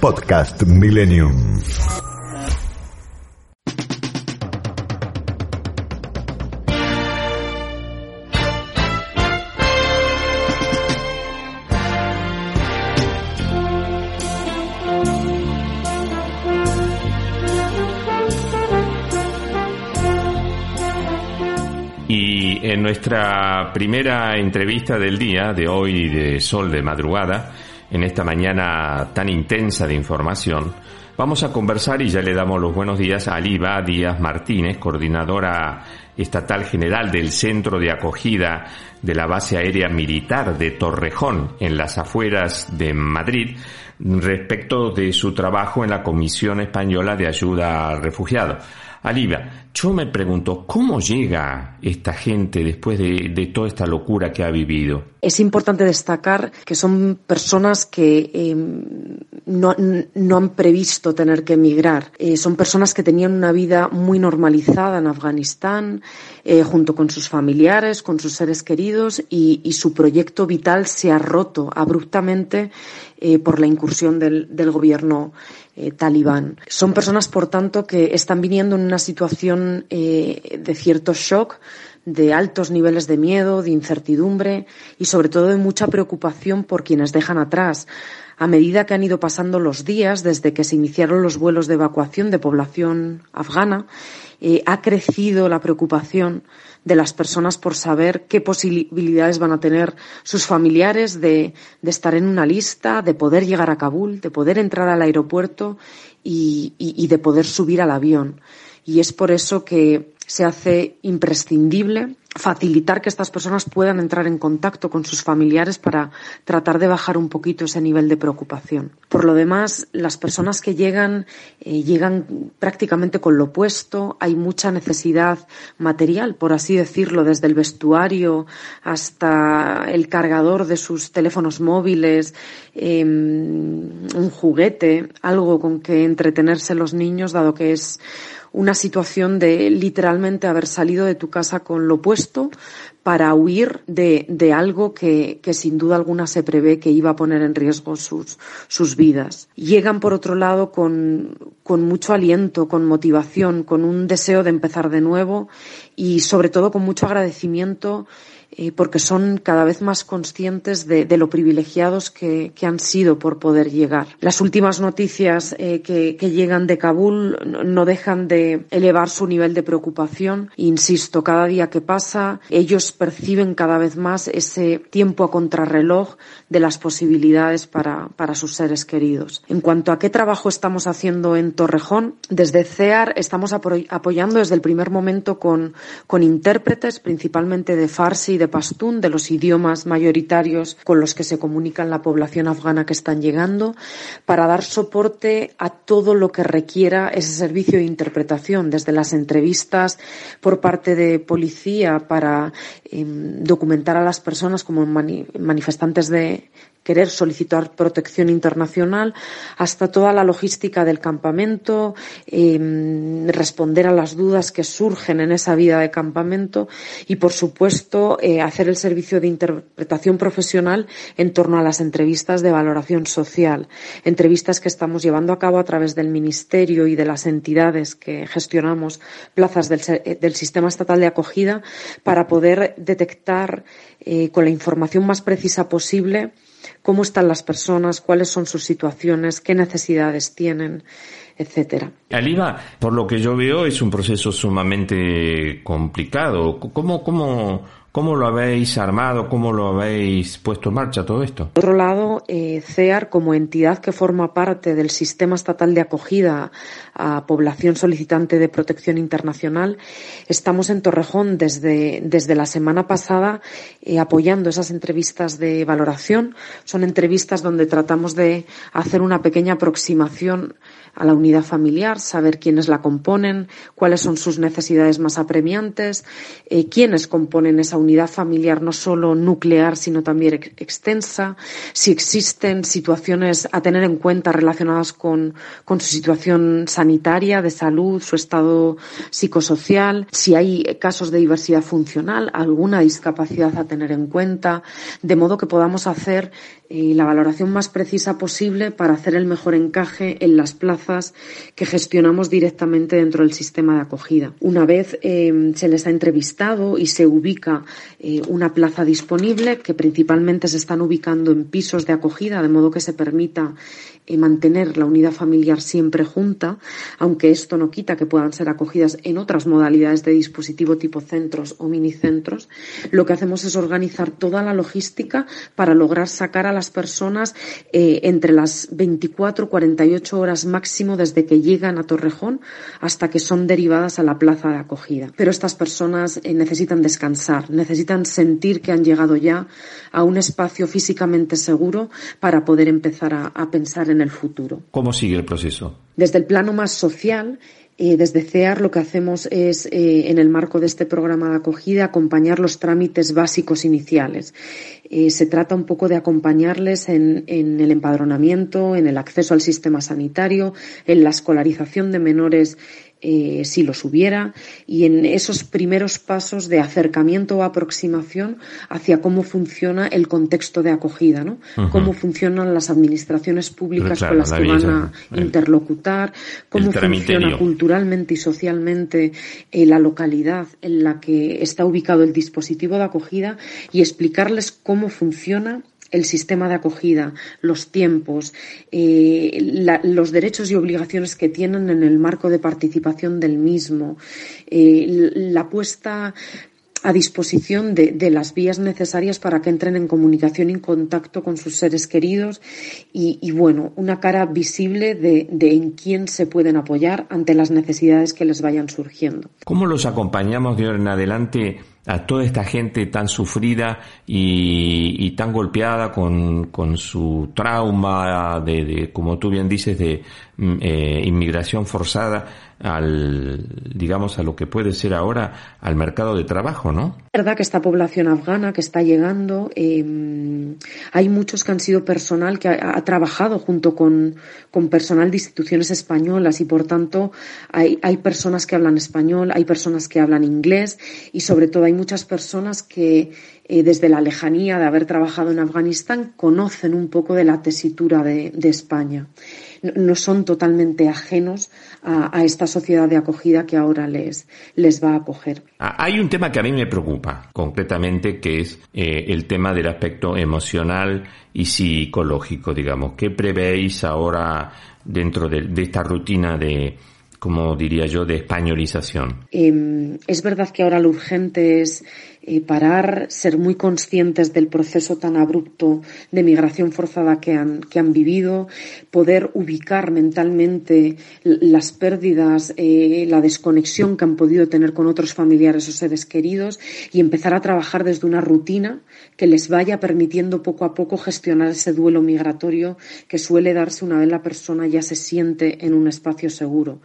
Podcast Millennium. En nuestra primera entrevista del día, de hoy de sol de madrugada, en esta mañana tan intensa de información, vamos a conversar y ya le damos los buenos días a Aliva Díaz Martínez, coordinadora estatal general del Centro de Acogida de la Base Aérea Militar de Torrejón, en las afueras de Madrid, respecto de su trabajo en la Comisión Española de Ayuda al Refugiado. Alivia, yo me pregunto, ¿cómo llega esta gente después de, toda esta locura que ha vivido? Es importante destacar que son personas que eh, no, han previsto tener que emigrar. Eh, son personas que tenían una vida muy normalizada en Afganistán, eh, junto con sus familiares, con sus seres queridos, y, su proyecto vital se ha roto abruptamente por la incursión del gobierno eh, talibán. Son personas, por tanto, que están viniendo en una situación eh, de cierto shock, de altos niveles de miedo, de incertidumbre y, sobre todo, de mucha preocupación por quienes dejan atrás. A medida que han ido pasando los días desde que se iniciaron los vuelos de evacuación de población afgana, eh, ha crecido la preocupación de las personas por saber qué posibilidades van a tener sus familiares de, estar en una lista, de poder llegar a Kabul, de poder entrar al aeropuerto y de poder subir al avión. Y es por eso que se hace imprescindible facilitar que estas personas puedan entrar en contacto con sus familiares para tratar de bajar un poquito ese nivel de preocupación. Por lo demás, las personas que llegan eh, llegan prácticamente con lo opuesto. Hay mucha necesidad material, por así decirlo, desde el vestuario hasta el cargador de sus teléfonos móviles, eh, un juguete, algo con que entretenerse los niños, dado que es una situación de literalmente haber salido de tu casa con lo opuesto para huir de, de algo que, que, sin duda alguna se prevé que iba a poner en riesgo sus, sus vidas. Llegan, por otro lado, con, con mucho aliento, con motivación, con un deseo de empezar de nuevo y, sobre todo, con mucho agradecimiento eh, porque son cada vez más conscientes de, de lo privilegiados que, que, han sido por poder llegar. Las últimas noticias eh, que, que, llegan de Kabul no dejan de elevar su nivel de preocupación. Insisto, cada día que pasa, ellos perciben cada vez más ese tiempo a contrarreloj de las posibilidades para, para sus seres queridos. En cuanto a qué trabajo estamos haciendo en Torrejón, desde CEAR estamos apoyando desde el primer momento con, con intérpretes, principalmente de Farsi de Pastún, de los idiomas mayoritarios con los que se comunican la población afgana que están llegando, para dar soporte a todo lo que requiera ese servicio de interpretación, desde las entrevistas por parte de policía para eh, documentar a las personas como mani manifestantes de querer solicitar protección internacional, hasta toda la logística del campamento, eh, responder a las dudas que surgen en esa vida de campamento y, por supuesto, hacer el servicio de interpretación profesional en torno a las entrevistas de valoración social, entrevistas que estamos llevando a cabo a través del Ministerio y de las entidades que gestionamos plazas del, del sistema estatal de acogida para poder detectar eh, con la información más precisa posible cómo están las personas, cuáles son sus situaciones, qué necesidades tienen, etcétera. Aliva, por lo que yo veo, es un proceso sumamente complicado. ¿Cómo, cómo, ¿Cómo lo habéis armado? ¿Cómo lo habéis puesto en marcha todo esto? Por otro lado, eh, CEAR, como entidad que forma parte del sistema estatal de acogida a población solicitante de protección internacional, estamos en Torrejón desde, desde la semana pasada eh, apoyando esas entrevistas de valoración. Son entrevistas donde tratamos de hacer una pequeña aproximación a la unidad familiar, saber quiénes la componen, cuáles son sus necesidades más apremiantes, eh, quiénes componen esa unidad familiar no solo nuclear, sino también extensa, si existen situaciones a tener en cuenta relacionadas con, su situación sanitaria, de salud, su estado psicosocial, si hay casos de diversidad funcional, alguna discapacidad a tener en cuenta, de modo que podamos hacer eh, la valoración más precisa posible para hacer el mejor encaje en las plazas que gestionamos directamente dentro del sistema de acogida. Una vez eh, se les ha entrevistado y se ubica eh, una plaza disponible, que principalmente se están ubicando en pisos de acogida, de modo que se permita mantener la unidad familiar siempre junta, aunque esto no quita que puedan ser acogidas en otras modalidades de dispositivo tipo centros o minicentros, lo que hacemos es organizar toda la logística para lograr sacar a las personas eh, entre las 24 48 horas máximo desde que llegan a Torrejón hasta que son derivadas a la plaza de acogida. Pero estas personas eh, necesitan descansar, necesitan sentir que han llegado ya a un espacio físicamente seguro para poder empezar a pensar en el futuro. ¿Cómo sigue el proceso? Desde el plano más social, eh, desde CEAR lo que hacemos es, eh, en el marco de este programa de acogida, acompañar los trámites básicos iniciales. Eh, se trata un poco de acompañarles en, en, el empadronamiento, en el acceso al sistema sanitario, en la escolarización de menores eh, si los hubiera, y en esos primeros pasos de acercamiento o aproximación hacia cómo funciona el contexto de acogida, ¿no? Cómo funcionan las administraciones públicas con las que van a interlocutar, cómo funciona culturalmente y socialmente eh, la localidad en la que está ubicado el dispositivo de acogida y explicarles cómo funciona el sistema de acogida, los tiempos, eh, los derechos y obligaciones que tienen en el marco de participación del mismo, eh, la puesta a disposición de, las vías necesarias para que entren en comunicación y en contacto con sus seres queridos y, bueno, una cara visible de, de, en quién se pueden apoyar ante las necesidades que les vayan surgiendo. ¿Cómo los acompañamos de ahora en adelante a toda esta gente tan sufrida y, tan golpeada con, con, su trauma de, como tú bien dices, de mm, eh, inmigración forzada al, digamos, a lo que puede ser ahora al mercado de trabajo, ¿no? Es verdad que esta población afgana que está llegando, em, hay muchos que han sido personal que ha, trabajado junto con, con, personal de instituciones españolas y por tanto hay, hay personas que hablan español, hay personas que hablan inglés y sobre todo hay muchas personas que eh, desde la lejanía de haber trabajado en Afganistán conocen un poco de la tesitura de, de España no son totalmente ajenos a, esta sociedad de acogida que ahora les, les va a acoger. Ah, hay un tema que a mí me preocupa concretamente, que es eh, el tema del aspecto emocional y psicológico, digamos. ¿Qué prevéis ahora dentro de, esta rutina de, como diría yo, de españolización? Em, es verdad que ahora lo urgente es parar, ser muy conscientes del proceso tan abrupto de migración forzada que han, que han vivido, poder ubicar mentalmente las pérdidas, eh, la desconexión que han podido tener con otros familiares o seres queridos y empezar a trabajar desde una rutina que les vaya permitiendo poco a poco gestionar ese duelo migratorio que suele darse una vez la persona ya se siente en un espacio seguro.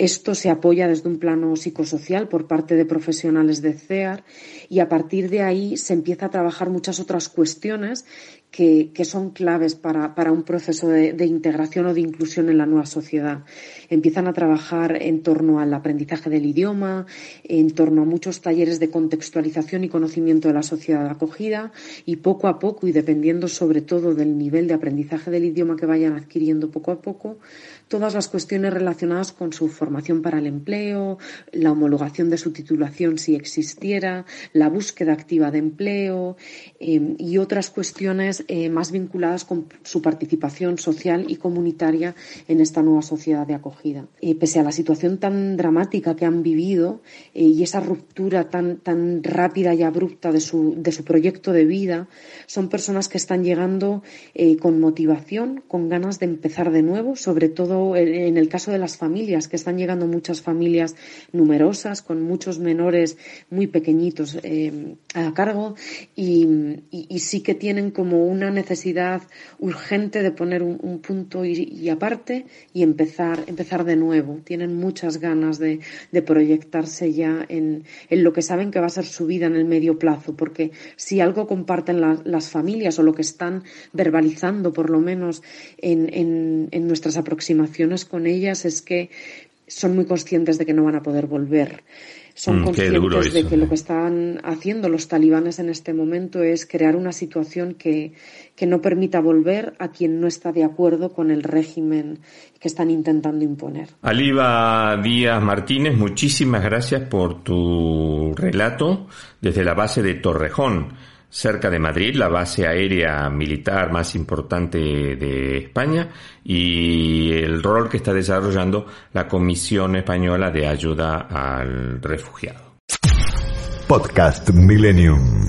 Esto se apoya desde un plano psicosocial por parte de profesionales de CEAR y a partir de ahí se empieza a trabajar muchas otras cuestiones que, son claves para, un proceso de, integración o de inclusión en la nueva sociedad. Empiezan a trabajar en torno al aprendizaje del idioma, en torno a muchos talleres de contextualización y conocimiento de la sociedad acogida y poco a poco y dependiendo sobre todo del nivel de aprendizaje del idioma que vayan adquiriendo poco a poco, todas las cuestiones relacionadas con su formación para el empleo, la homologación de su titulación si existiera, la búsqueda activa de empleo eh, y otras cuestiones eh, más vinculadas con su participación social y comunitaria en esta nueva sociedad de acogida. Eh, pese a la situación tan dramática que han vivido eh, y esa ruptura tan, tan rápida y abrupta de su, de su proyecto de vida, son personas que están llegando con motivación, con ganas de empezar de nuevo, sobre todo en el caso de las familias, que están llegando muchas familias numerosas, con muchos menores muy pequeñitos a cargo y, sí que tienen como una necesidad urgente de poner un, punto y, aparte y empezar, empezar de nuevo. Tienen muchas ganas de, proyectarse ya en, lo que saben que va a ser su vida en el medio plazo, porque si algo comparten las familias o lo que están verbalizando, por lo menos en, en nuestras aproximaciones con ellas, es que son muy conscientes de que no van a poder volver son mm, conscientes de que lo que están haciendo los talibanes en este momento es crear una situación que, que no permita volver a quien no está de acuerdo con el régimen que están intentando imponer. Aliva Díaz Martínez, muchísimas gracias por tu relato desde la base de Torrejón cerca de Madrid, la base aérea militar más importante de España y el rol que está desarrollando la Comisión Española de Ayuda al Refugiado. Podcast Millennium.